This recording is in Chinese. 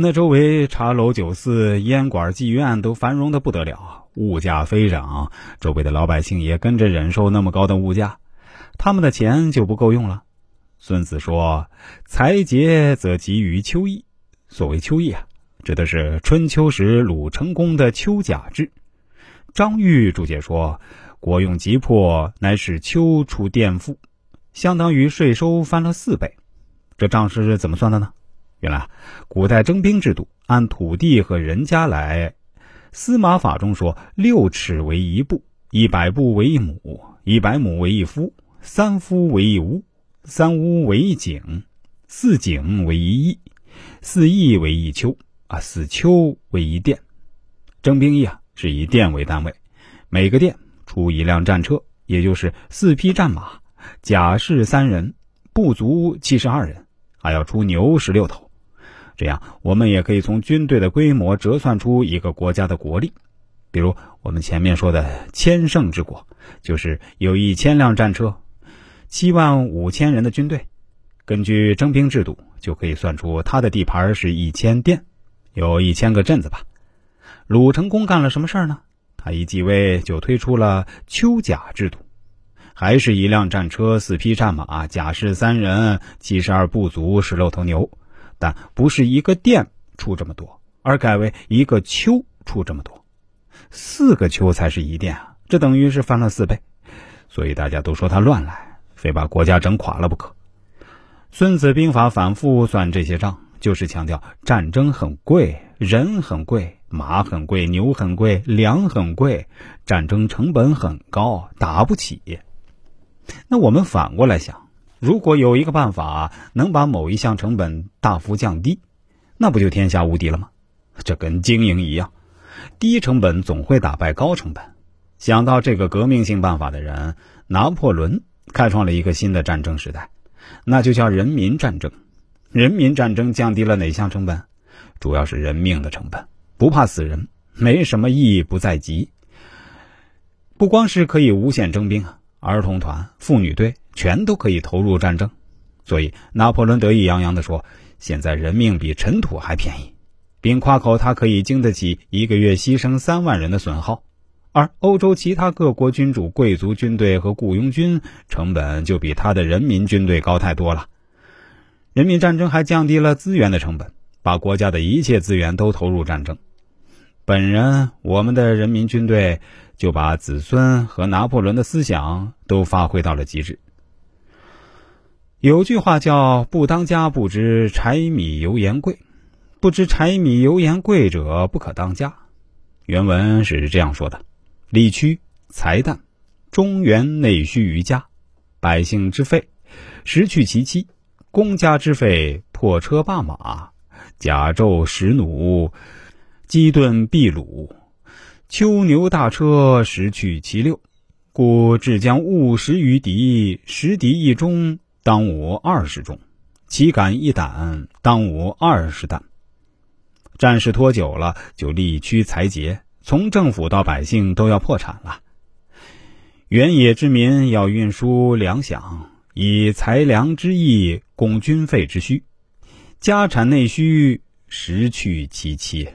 那周围茶楼酒肆、烟馆妓院都繁荣的不得了，物价飞涨，周围的老百姓也跟着忍受那么高的物价，他们的钱就不够用了。孙子说：“财竭则急于秋意。”所谓秋意啊，指的是春秋时鲁成公的秋甲制。张玉注解说：“国用急迫，乃使秋出佃赋，相当于税收翻了四倍。”这账是怎么算的呢？原来，古代征兵制度按土地和人家来。司马法中说：“六尺为一步，一百步为一亩，一百亩为一夫，三夫为一屋，三屋为一井，四井为一邑，四邑为一丘啊，四丘为一店。征兵役啊，是以店为单位，每个店出一辆战车，也就是四匹战马，甲士三人，部卒七十二人，还要出牛十六头。”这样，我们也可以从军队的规模折算出一个国家的国力。比如我们前面说的千乘之国，就是有一千辆战车，七万五千人的军队。根据征兵制度，就可以算出他的地盘是一千店，有一千个镇子吧。鲁成功干了什么事儿呢？他一继位就推出了秋甲制度，还是一辆战车、四匹战马、甲士三人、七十二部族、十六头牛。但不是一个店出这么多，而改为一个丘出这么多，四个丘才是一店啊！这等于是翻了四倍，所以大家都说他乱来，非把国家整垮了不可。孙子兵法反复算这些账，就是强调战争很贵，人很贵，马很贵，牛很贵，粮很贵，战争成本很高，打不起。那我们反过来想。如果有一个办法能把某一项成本大幅降低，那不就天下无敌了吗？这跟经营一样，低成本总会打败高成本。想到这个革命性办法的人，拿破仑开创了一个新的战争时代，那就叫人民战争。人民战争降低了哪项成本？主要是人命的成本，不怕死人，没什么意义不在即。不光是可以无限征兵啊，儿童团、妇女队。全都可以投入战争，所以拿破仑得意洋洋地说：“现在人命比尘土还便宜，并夸口他可以经得起一个月牺牲三万人的损耗。而欧洲其他各国君主、贵族军队和雇佣军成本就比他的人民军队高太多了。人民战争还降低了资源的成本，把国家的一切资源都投入战争。本人，我们的人民军队就把子孙和拿破仑的思想都发挥到了极致。”有句话叫“不当家不知柴米油盐贵，不知柴米油盐贵者不可当家”。原文是这样说的：“理屈财淡，中原内需于家，百姓之费，食去其妻；公家之费，破车罢马，甲胄食弩，鸡炖秘鲁，秋牛大车，食去其六。故至将务食于敌，食敌一中。”当无二十中，岂敢一胆？当无二十担。战事拖久了，就力屈财竭，从政府到百姓都要破产了。原野之民要运输粮饷，以财粮之意供军费之需，家产内需，失去其七。